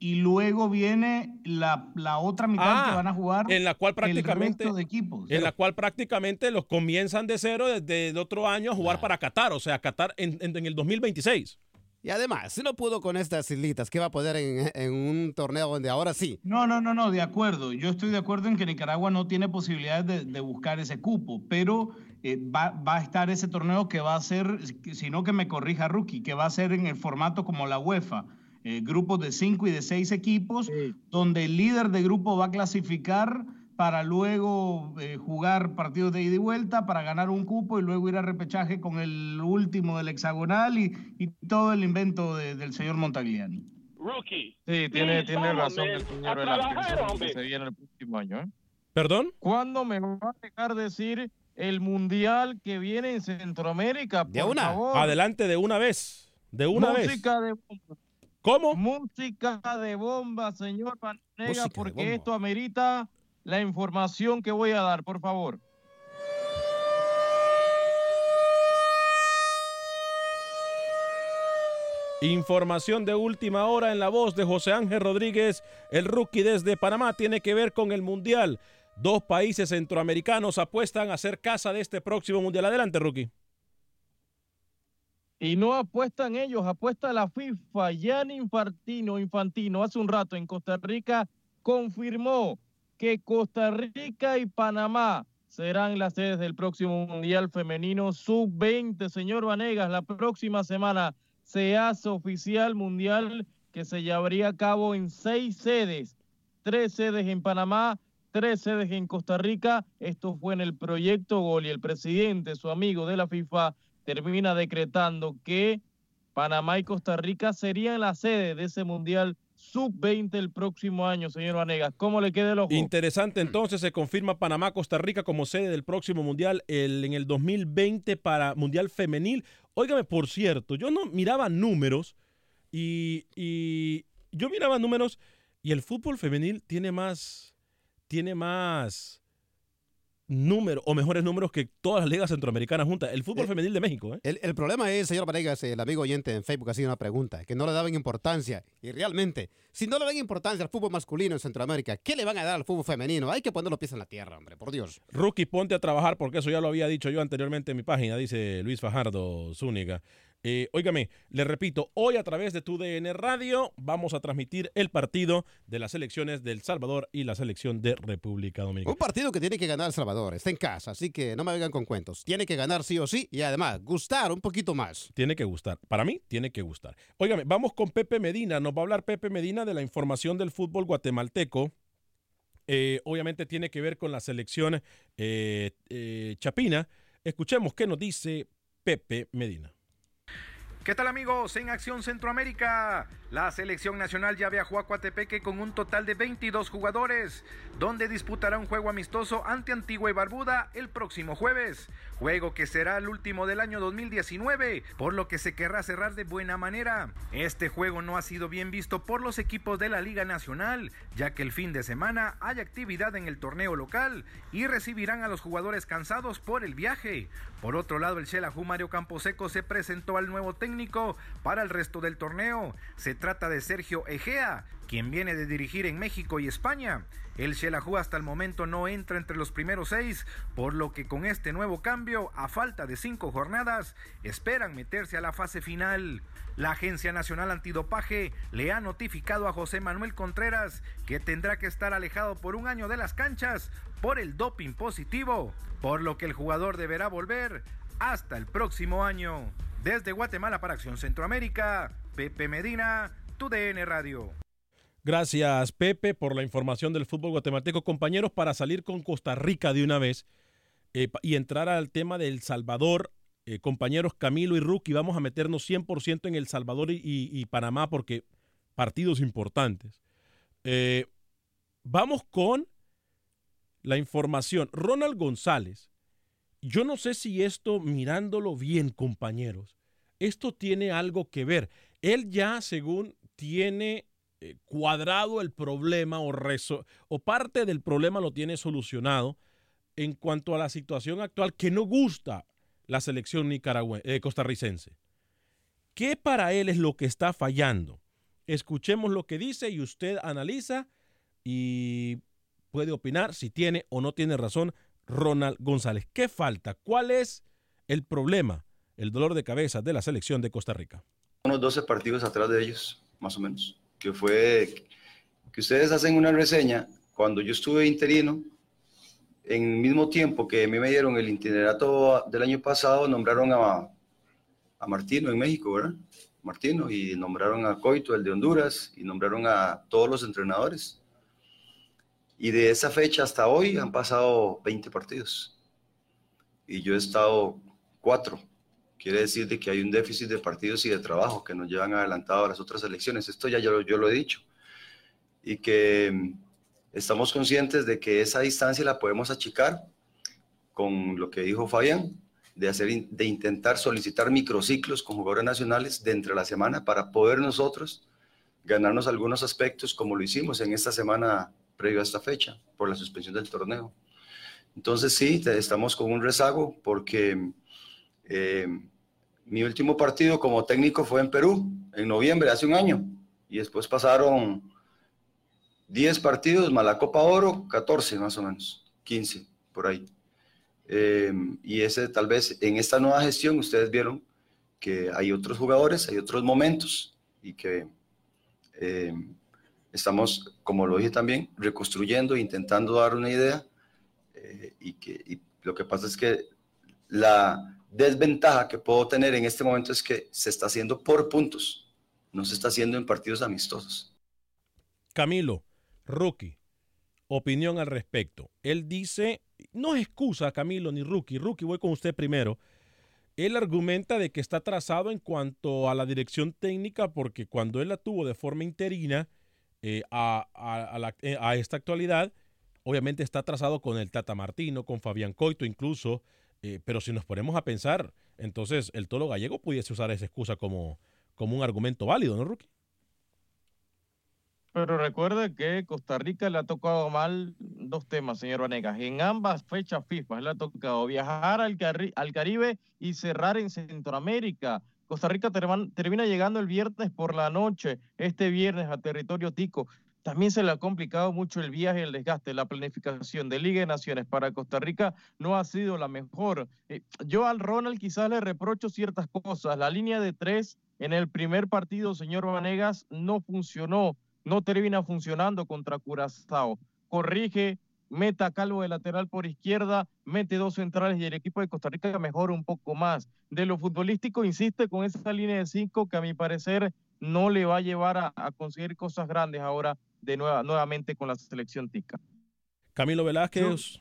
y luego viene la, la otra mitad Ah, que van a jugar en la cual el prácticamente resto de equipos. en la cual prácticamente los comienzan de cero desde el otro año a jugar para Qatar, o sea, Qatar en, en- en el 2026. Y además, si no pudo con estas islitas, ¿qué va a poder en, en un torneo donde ahora sí? No, no, no, no, de acuerdo. Yo estoy de acuerdo en que Nicaragua no tiene posibilidades de, de buscar ese cupo, pero eh, va, va a estar ese torneo que va a ser, si no que me corrija Rookie, que va a ser en el formato como la UEFA, eh, grupos de cinco y de seis equipos, donde el líder de grupo va a clasificar para luego eh, jugar partidos de ida y vuelta, para ganar un cupo y luego ir a repechaje con el último del hexagonal y, y todo el invento de- del señor Montagliani. Rookie. Sí, tiene, tiene razón men, el señor Velázquez, que se viene el próximo año. ¿eh? ¿Perdón? ¿Cuándo me va a dejar decir el mundial que viene en Centroamérica? De por una. favor? Adelante de una vez. De una vez. Música de bomba. ¿Cómo? Música de bomba, señor Vanega, porque esto amerita la información que voy a dar, por favor. Información de última hora en la voz de José Ángel Rodríguez, el rookie desde Panamá, tiene que ver con el Mundial. Dos países centroamericanos apuestan a ser casa de este próximo Mundial. Adelante, rookie. Y no apuestan ellos, apuesta la FIFA. Gianni Infantino, Infantino hace un rato en Costa Rica confirmó que Costa Rica y Panamá serán las sedes del próximo Mundial Femenino Sub-20. Señor Vanegas, la próxima semana se hace oficial Mundial que se llevaría a cabo en seis sedes. Tres sedes en Panamá, tres sedes en Costa Rica. Esto fue en el proyecto Gol y el presidente, su amigo de la FIFA, termina decretando que Panamá y Costa Rica serían la sede de ese Mundial Sub-20 el próximo año, señor Vanegas. ¿Cómo le queda el ojo? Interesante, entonces se confirma Panamá, Costa Rica como sede del próximo Mundial en el 2020 para Mundial Femenil. Óigame, por cierto, yo no miraba números y, y yo miraba números y el fútbol femenil tiene más, tiene más números o mejores números que todas las ligas centroamericanas juntas. El fútbol femenil de México, ¿eh? El, el problema es, señor Vanegas, el amigo oyente en Facebook hacía una pregunta, que no le daban importancia. Y realmente, si no le dan importancia al fútbol masculino en Centroamérica, ¿qué le van a dar al fútbol femenino? Hay que poner los pies en la tierra, hombre, por Dios. Rookie, ponte a trabajar porque eso ya lo había dicho yo anteriormente en mi página, dice Luis Fajardo Zúñiga. Eh, óigame, le repito, hoy a través de tu DN Radio vamos a transmitir el partido de las selecciones del Salvador y la selección de República Dominicana. Un partido que tiene que ganar El Salvador, está en casa, así que no me vengan con cuentos. Tiene que ganar sí o sí y además gustar un poquito más. Tiene que gustar. Para mí, tiene que gustar. Óigame, vamos con Pepe Medina. Nos va a hablar Pepe Medina de la información del fútbol guatemalteco. Eh, obviamente tiene que ver con la selección eh, eh, chapina. Escuchemos qué nos dice Pepe Medina. ¿Qué tal amigos? En Acción Centroamérica, la selección nacional ya viajó a Coatepeque con un total de 22 jugadores, donde disputará un juego amistoso ante Antigua y Barbuda el próximo jueves, juego que será el último del año 2019, por lo que se querrá cerrar de buena manera. Este juego no ha sido bien visto por los equipos de la Liga Nacional, ya que el fin de semana hay actividad en el torneo local y recibirán a los jugadores cansados por el viaje. Por otro lado, el Xelajú Mario Camposeco se presentó al nuevo técnico para el resto del torneo. Se trata de Sergio Egea, quien viene de dirigir en México y España. El Xelajú hasta el momento no entra entre los primeros seis, por lo que con este nuevo cambio, a falta de cinco jornadas, esperan meterse a la fase final. La Agencia Nacional Antidopaje le ha notificado a José Manuel Contreras que tendrá que estar alejado por un año de las canchas por el doping positivo, por lo que el jugador deberá volver hasta el próximo año. Desde Guatemala para Acción Centroamérica, Pepe Medina, TUDN Radio. Gracias, Pepe, por la información del fútbol guatemalteco. Compañeros, para salir con Costa Rica de una vez eh, y entrar al tema de El Salvador, eh, compañeros Camilo y Rookie, vamos a meternos 100% en El Salvador y, Panamá porque partidos importantes. Eh, vamos con la información. Ronald González, yo no sé si esto, mirándolo bien, compañeros, esto tiene algo que ver. Él ya, según tiene eh, cuadrado el problema o, o parte del problema lo tiene solucionado en cuanto a la situación actual que no gusta la selección eh, costarricense. ¿Qué para él es lo que está fallando? Escuchemos lo que dice y usted analiza y puede opinar si tiene o no tiene razón Ronald González. ¿Qué falta? ¿Cuál es el problema, el dolor de cabeza de la selección de Costa Rica? Unos 12 partidos atrás de ellos, más o menos que fue que ustedes hacen una reseña cuando yo estuve interino, en el mismo tiempo que a mí me dieron el itinerato del año pasado, nombraron a, a Martino en México, ¿verdad? Martino, y nombraron a Coito, el de Honduras, y nombraron a todos los entrenadores. Y de esa fecha hasta hoy han pasado 20 partidos. Y yo he estado cuatro quiere decir de que hay un déficit de partidos y de trabajo que nos llevan adelantado a las otras elecciones. Esto ya yo, yo lo he dicho. Y que mm, estamos conscientes de que esa distancia la podemos achicar con lo que dijo Fabián, de, hacer, de intentar solicitar microciclos con jugadores nacionales de entre la semana para poder nosotros ganarnos algunos aspectos como lo hicimos en esta semana previo a esta fecha por la suspensión del torneo. Entonces sí, estamos con un rezago porque eh, mi último partido como técnico fue en Perú, en noviembre, hace un año. Y después pasaron 10 partidos, más la Copa Oro, 14 más o menos, 15 por ahí. Em, y ese tal vez en esta nueva gestión ustedes vieron que hay otros jugadores, hay otros momentos y que em, estamos, como lo dije también, reconstruyendo, intentando dar una idea. Eh, y que y lo que pasa es que la, desventaja que puedo tener en este momento es que se está haciendo por puntos, no se está haciendo en partidos amistosos. Camilo, Rookie, opinión al respecto. Él dice, no es excusa Camilo ni Rookie, Rookie voy con usted primero. Él argumenta de que está atrasado en cuanto a la dirección técnica porque cuando él la tuvo de forma interina eh, a, eh, a esta actualidad, obviamente está atrasado con el Tata Martino, con Fabián Coito, incluso eh, pero si nos ponemos a pensar, entonces el toro gallego pudiese usar esa excusa como, como un argumento válido, ¿no, Rookie? Pero recuerde que Costa Rica le ha tocado mal dos temas, señor Vanegas. En ambas fechas FIFA le ha tocado viajar al, al Caribe y cerrar en Centroamérica. Costa Rica termina llegando el viernes por la noche, este viernes a territorio tico. También se le ha complicado mucho el viaje, el desgaste, la planificación de Liga de Naciones para Costa Rica no ha sido la mejor. Eh, yo al Ronald quizás le reprocho ciertas cosas. La línea de tres en el primer partido, señor Vanegas, no funcionó, no termina funcionando contra Curazao. Corrige, meta Calvo de lateral por izquierda, mete dos centrales y el equipo de Costa Rica mejora un poco más. De lo futbolístico, insiste con esa línea de cinco que a mi parecer no le va a llevar a, a conseguir cosas grandes ahora de nueva, nuevamente con la selección tica. Camilo Velázquez.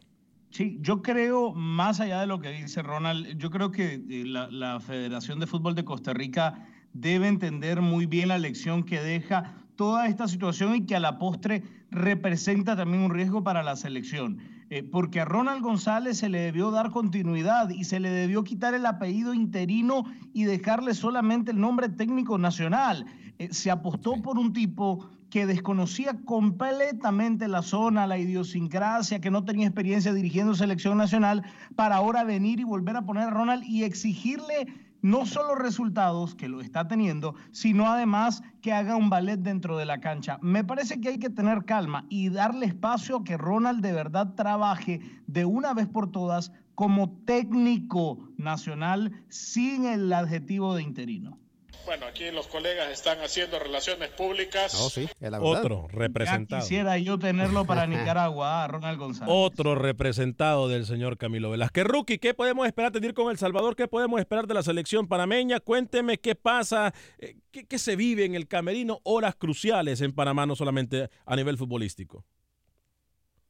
sí, yo creo, más allá de lo que dice Ronald, yo creo que eh, la, la Federación de Fútbol de Costa Rica debe entender muy bien la lección que deja toda esta situación y que a la postre representa también un riesgo para la selección. Eh, porque a Ronald González se le debió dar continuidad y se le debió quitar el apellido interino y dejarle solamente el nombre técnico nacional. Eh, se apostó por un tipo que desconocía completamente la zona, la idiosincrasia, que no tenía experiencia dirigiendo selección nacional, para ahora venir y volver a poner a Ronald y exigirle no solo resultados, que lo está teniendo, sino además que haga un ballet dentro de la cancha. Me parece que hay que tener calma y darle espacio a que Ronald de verdad trabaje de una vez por todas como técnico nacional sin el adjetivo de interino. Bueno, aquí los colegas están haciendo relaciones públicas. Oh, sí, Otro representado. Ya quisiera yo tenerlo para [LAUGHS] Nicaragua, Ronald González. Otro representado del señor Camilo Velázquez. Rookie, ¿qué podemos esperar de ir con El Salvador? ¿Qué podemos esperar de la selección panameña? Cuénteme qué pasa, eh, qué, qué se vive en el camerino, horas cruciales en Panamá, no solamente a nivel futbolístico.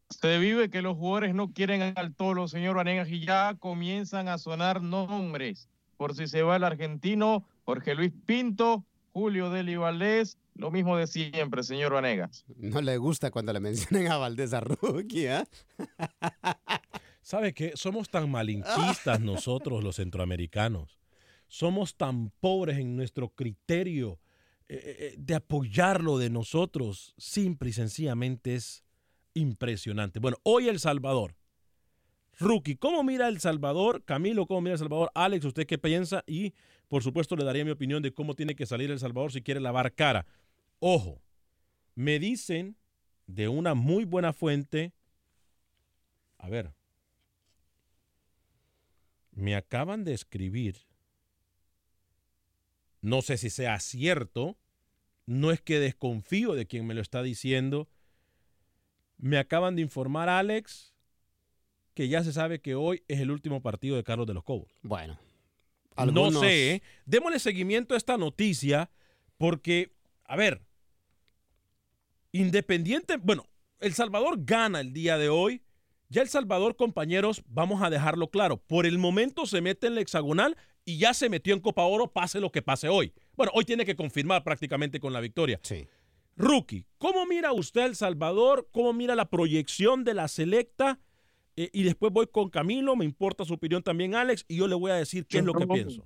Se vive que los jugadores no quieren al tolo, señor Vanegas, y ya comienzan a sonar nombres. Por si se va el argentino, Jorge Luis Pinto, Julio Deli Valdés, lo mismo de siempre, señor Vanegas. No le gusta cuando le mencionen a Valdés a Rookie, ¿eh? [LAUGHS] ¿Sabe qué? Somos tan malinquistas [LAUGHS] nosotros los centroamericanos. Somos tan pobres en nuestro criterio eh, eh, de apoyarlo de nosotros. Simple y sencillamente es impresionante. Bueno, hoy El Salvador. Rookie, ¿cómo mira El Salvador? Camilo, ¿cómo mira El Salvador? Alex, ¿usted qué piensa? Y por supuesto le daría mi opinión de cómo tiene que salir El Salvador si quiere lavar cara. Ojo, me dicen de una muy buena fuente, a ver, me acaban de escribir, no sé si sea cierto, no es que desconfío de quien me lo está diciendo, me acaban de informar, Alex, que ya se sabe que hoy es el último partido de Carlos de los Cobos. Bueno. No sé, ¿eh? démosle seguimiento a esta noticia porque, a ver, independiente, bueno, El Salvador gana el día de hoy. Ya El Salvador, compañeros, vamos a dejarlo claro, por el momento se mete en la hexagonal y ya se metió en Copa Oro, pase lo que pase hoy. Bueno, hoy tiene que confirmar prácticamente con la victoria. Sí. Rookie, ¿cómo mira usted El Salvador? ¿Cómo mira la proyección de la selecta? Eh, y después voy con Camilo, me importa su opinión también, Alex, y yo le voy a decir qué es lo que pienso.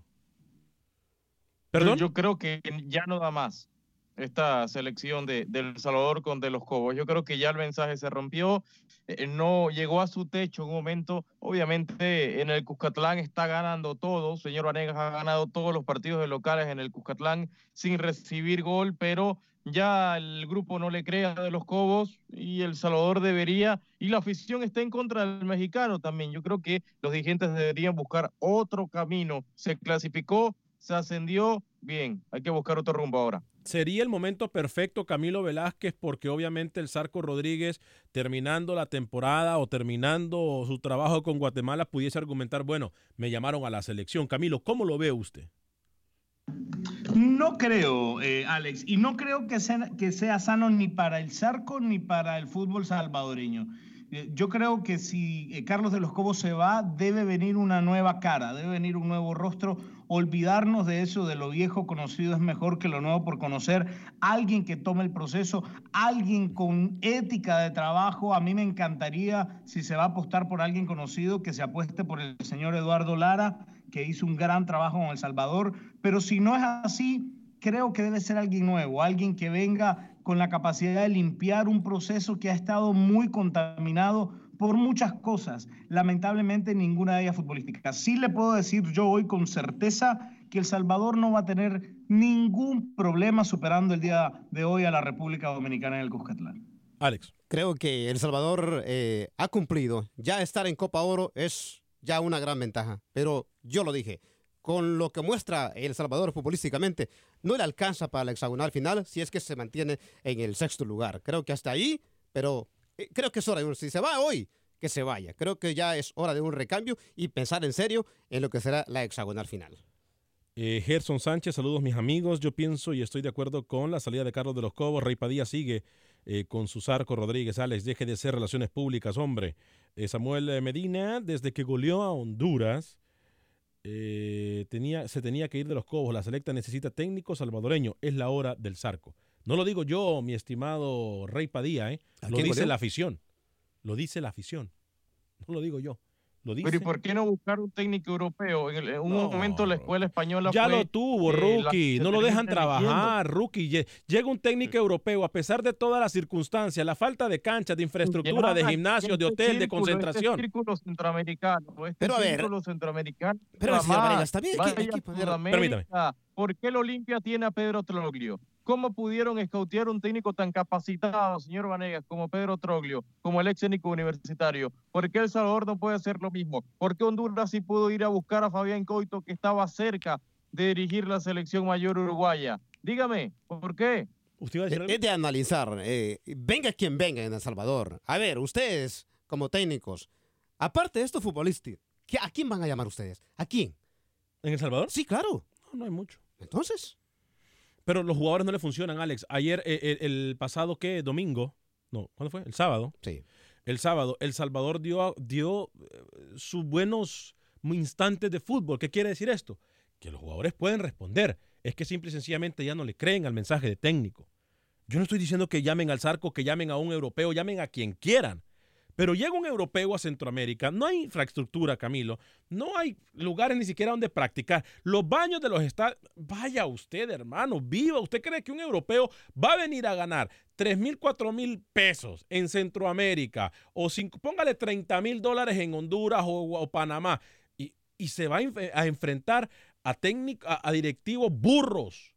¿Perdón? Yo, creo que ya no da más esta selección de, El Salvador con De los Cobos. Yo creo que ya el mensaje se rompió, eh, no llegó a su techo en un momento. Obviamente en el Cuscatlán está ganando todo. Señor Vanegas ha ganado todos los partidos de locales en el Cuscatlán sin recibir gol, pero ya el grupo no le crea de los Cobos y El Salvador debería, y la afición está en contra del mexicano también. Yo creo que los dirigentes deberían buscar otro camino. Se clasificó, se ascendió, bien, hay que buscar otro rumbo ahora. Sería el momento perfecto, Camilo Velázquez, porque obviamente el Sarco Rodríguez, terminando la temporada o terminando su trabajo con Guatemala, pudiese argumentar, bueno, me llamaron a la selección. Camilo, ¿cómo lo ve usted? No creo, eh, Alex, y no creo que sea, que sea sano ni para el Zarco ni para el fútbol salvadoreño. Eh, yo creo que si eh, Carlos de los Cobos se va, debe venir una nueva cara, debe venir un nuevo rostro. Olvidarnos de eso, de lo viejo conocido es mejor que lo nuevo por conocer. Alguien que tome el proceso, alguien con ética de trabajo. A mí me encantaría, si se va a apostar por alguien conocido, que se apueste por el señor Eduardo Lara que hizo un gran trabajo en El Salvador, pero si no es así, creo que debe ser alguien nuevo, alguien que venga con la capacidad de limpiar un proceso que ha estado muy contaminado por muchas cosas, lamentablemente ninguna de ellas futbolística. Sí le puedo decir yo hoy con certeza que El Salvador no va a tener ningún problema superando el día de hoy a la República Dominicana en el Cuscatlán. Alex. Creo que El Salvador eh, ha cumplido. Ya estar en Copa Oro es ya una gran ventaja. Pero yo lo dije, con lo que muestra El Salvador futbolísticamente, no le alcanza para la hexagonal final si es que se mantiene en el sexto lugar. Creo que hasta ahí, pero eh, creo que es hora de si se va hoy, que se vaya. Creo que ya es hora de un recambio y pensar en serio en lo que será la hexagonal final. Eh, Gerson Sánchez, saludos mis amigos. Yo pienso y estoy de acuerdo con la salida de Carlos de los Cobos. Rey Padilla sigue eh, con su Sarco Rodríguez. Alex, deje de ser relaciones públicas, hombre. Eh, Samuel Medina, desde que goleó a Honduras, tenía, se tenía que ir de los Cobos. La selecta necesita técnico salvadoreño. Es la hora del Sarco. No lo digo yo, mi estimado Rey Padilla, lo dice la afición. Lo dice la afición. No lo digo yo. Lo dice. Pero ¿y por qué no buscar un técnico europeo? En, el- en un momento la escuela española Ya fue, lo tuvo, eh, Rookie. No lo dejan eligiendo. trabajar, Rookie. Lle- Llega un técnico europeo, a pesar de todas las circunstancias, la falta de canchas, de infraestructura, de gimnasios, de este hotel, de círculo, concentración. Este círculo centroamericano, este Pero a ver, círculo centroamericano. pero, señor más. Varegas, también hay que- hay Vaya que poner- Sudamérica. ¿Por qué el Olimpia tiene a Pedro Troglio? ¿Cómo pudieron escautear un técnico tan capacitado, señor Vanegas, como Pedro Troglio, como el ex técnico universitario? ¿Por qué El Salvador no puede hacer lo mismo? ¿Por qué Honduras sí pudo ir a buscar a Fabián Coito, que estaba cerca de dirigir la selección mayor uruguaya? Dígame, ¿por qué? Es es de analizar. eh, venga quien venga en El Salvador. A ver, ustedes, como técnicos, aparte de esto futbolístico, ¿qué- ¿a quién van a llamar ustedes? ¿A quién? ¿En El Salvador? Sí, claro. No, no hay mucho. Entonces. Pero los jugadores no le funcionan, Alex. Ayer, eh, el, el pasado, ¿qué? Domingo. No, ¿cuándo fue? El sábado. Sí. El sábado, El Salvador dio, dio eh, sus buenos instantes de fútbol. ¿Qué quiere decir esto? Que los jugadores pueden responder. Es que simple y sencillamente ya no le creen al mensaje de técnico. Yo no estoy diciendo que llamen al Zarco, que llamen a un europeo, llamen a quien quieran. Pero llega un europeo a Centroamérica, no hay infraestructura, Camilo, no hay lugares ni siquiera donde practicar. Los baños de los estadios, vaya usted, hermano, viva. ¿Usted cree que un europeo va a venir a ganar 3 mil, 4 mil pesos en Centroamérica o póngale 30 mil dólares en Honduras o, Panamá y, se va a, enf- a enfrentar a, técnic- a, a directivos burros?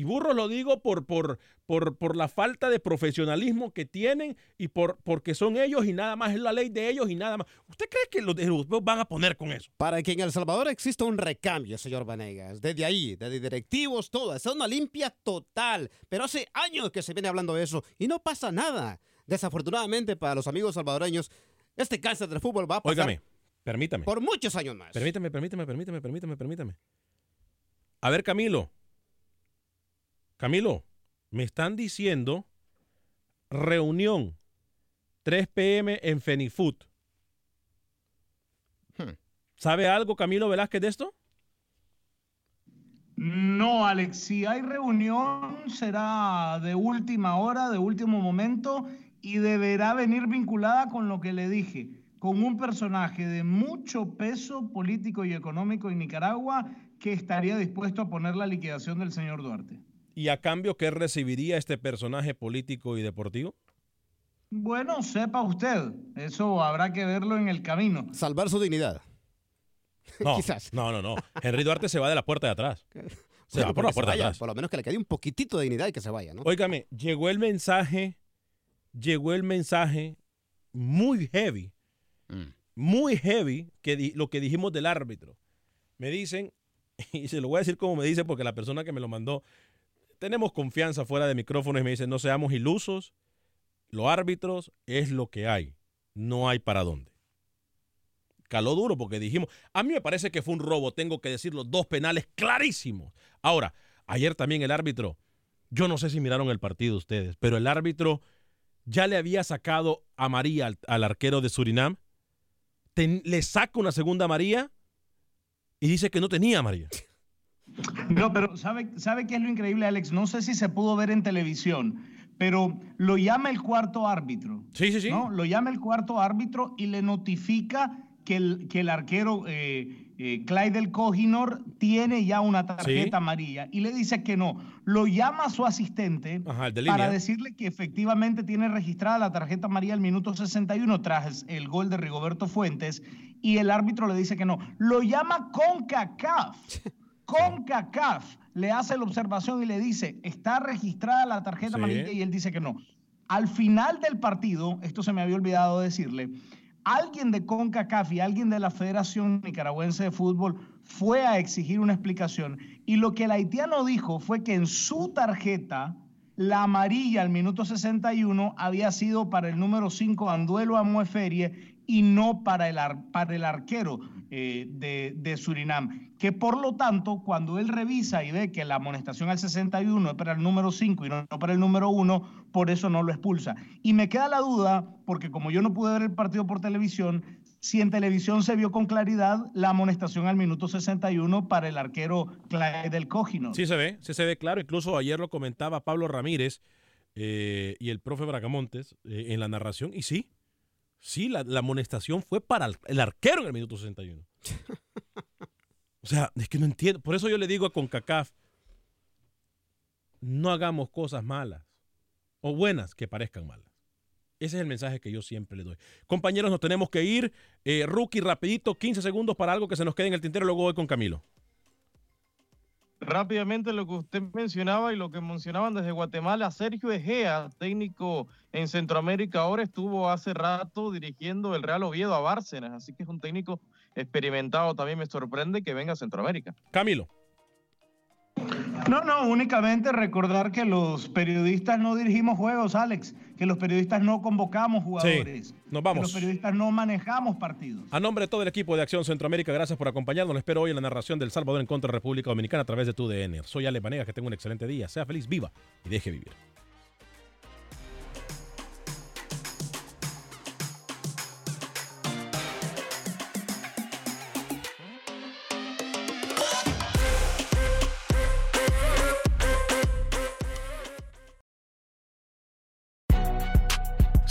Y burros lo digo por, por, por, por la falta de profesionalismo que tienen y por, porque son ellos y nada más, es la ley de ellos y nada más. ¿Usted cree que los europeos van a poner con eso? Para que en El Salvador exista un recambio, señor Vanegas. Desde ahí, desde directivos, todo. Es una limpia total. Pero hace años que se viene hablando de eso y no pasa nada. Desafortunadamente para los amigos salvadoreños, este cáncer del fútbol va a pasar Óigame, permítame. por muchos años más. Permítame, permítame, permítame, permítame, permítame. A ver, Camilo. Camilo, me están diciendo reunión 3 p.m. en Fenifood. Hmm. ¿Sabe algo, Camilo Velázquez, de esto? No, Alex, si hay reunión será de última hora, de último momento y deberá venir vinculada con lo que le dije, con un personaje de mucho peso político y económico en Nicaragua que estaría dispuesto a poner la liquidación del señor Duarte. ¿Y a cambio qué recibiría este personaje político y deportivo? Bueno, sepa usted, eso habrá que verlo en el camino. Salvar su dignidad. [LAUGHS] No, Quizás. no, no, no. Henry Duarte se va de la puerta de atrás. [LAUGHS] Se va por la puerta de atrás. Por lo menos que le quede un poquitito de dignidad y que se vaya, ¿no? Óigame, llegó el mensaje, llegó el mensaje muy heavy, Mm. muy heavy, que di- lo que dijimos del árbitro. Me dicen, [LAUGHS] y se lo voy a decir como me dice porque la persona que me lo mandó, tenemos confianza fuera de micrófonos y me dicen, no seamos ilusos, los árbitros es lo que hay, no hay para dónde. Caló duro porque dijimos, a mí me parece que fue un robo, tengo que decirlo, dos penales clarísimos. Ahora, ayer también el árbitro, yo no sé si miraron el partido ustedes, pero el árbitro ya le había sacado a María al, arquero de Surinam, le saca una segunda María y dice que no tenía María. No, pero ¿sabe, ¿sabe qué es lo increíble, Alex? No sé si se pudo ver en televisión, pero lo llama el cuarto árbitro. Sí, sí, sí. ¿no? Lo llama el cuarto árbitro y le notifica que el, que el arquero eh, eh, Clyde del Coginor tiene ya una tarjeta Sí. amarilla y le dice que no. Lo llama a su asistente Ajá, el de para decirle que efectivamente tiene registrada la tarjeta amarilla al minuto 61 tras el gol de Rigoberto Fuentes y el árbitro le dice que no. Lo llama con CACAF. [LAUGHS] Con CACAF le hace la observación y le dice, está registrada la tarjeta Sí. amarilla y él dice que no. Al final del partido, esto se me había olvidado decirle, alguien de CONCACAF y alguien de la Federación Nicaragüense de Fútbol fue a exigir una explicación y lo que el haitiano dijo fue que en su tarjeta la amarilla al minuto 61 había sido para el número 5 Anduelo Amueferie y no para el, ar- para el arquero eh, de, de Surinam. Que por lo tanto, cuando él revisa y ve que la amonestación al 61 es para el número 5 y no, no para el número 1, por eso no lo expulsa. Y me queda la duda, porque como yo no pude ver el partido por televisión, si en televisión se vio con claridad la amonestación al minuto 61 para el arquero Clyde del Cogino. Sí se ve, sí se ve claro. Incluso ayer lo comentaba Pablo Ramírez eh, y el profe Bracamontes eh, en la narración. Y sí, Sí, la, la amonestación fue para el, el arquero en el minuto 61. [LAUGHS] o sea, es que no entiendo. Por eso yo le digo a CONCACAF, no hagamos cosas malas o buenas que parezcan malas. Ese es el mensaje que yo siempre le doy. Compañeros, nos tenemos que ir. Eh, rookie, rapidito, 15 segundos para algo que se nos quede en el tintero. Luego voy con Camilo. Rápidamente lo que usted mencionaba y lo que mencionaban desde Guatemala, Sergio Egea, técnico en Centroamérica, ahora estuvo hace rato dirigiendo el Real Oviedo a Bárcenas, así que es un técnico experimentado. También me sorprende que venga a Centroamérica. Camilo. No, no, únicamente recordar que los periodistas no dirigimos juegos, Alex, que los periodistas no convocamos jugadores. Sí, nos vamos. Que los periodistas no manejamos partidos. A nombre de todo el equipo de Acción Centroamérica, gracias por acompañarnos. Les espero hoy en la narración del Salvador en contra de República Dominicana a través de tu DN. Soy Ale Banega, que tenga un excelente día. Sea feliz, viva y deje vivir.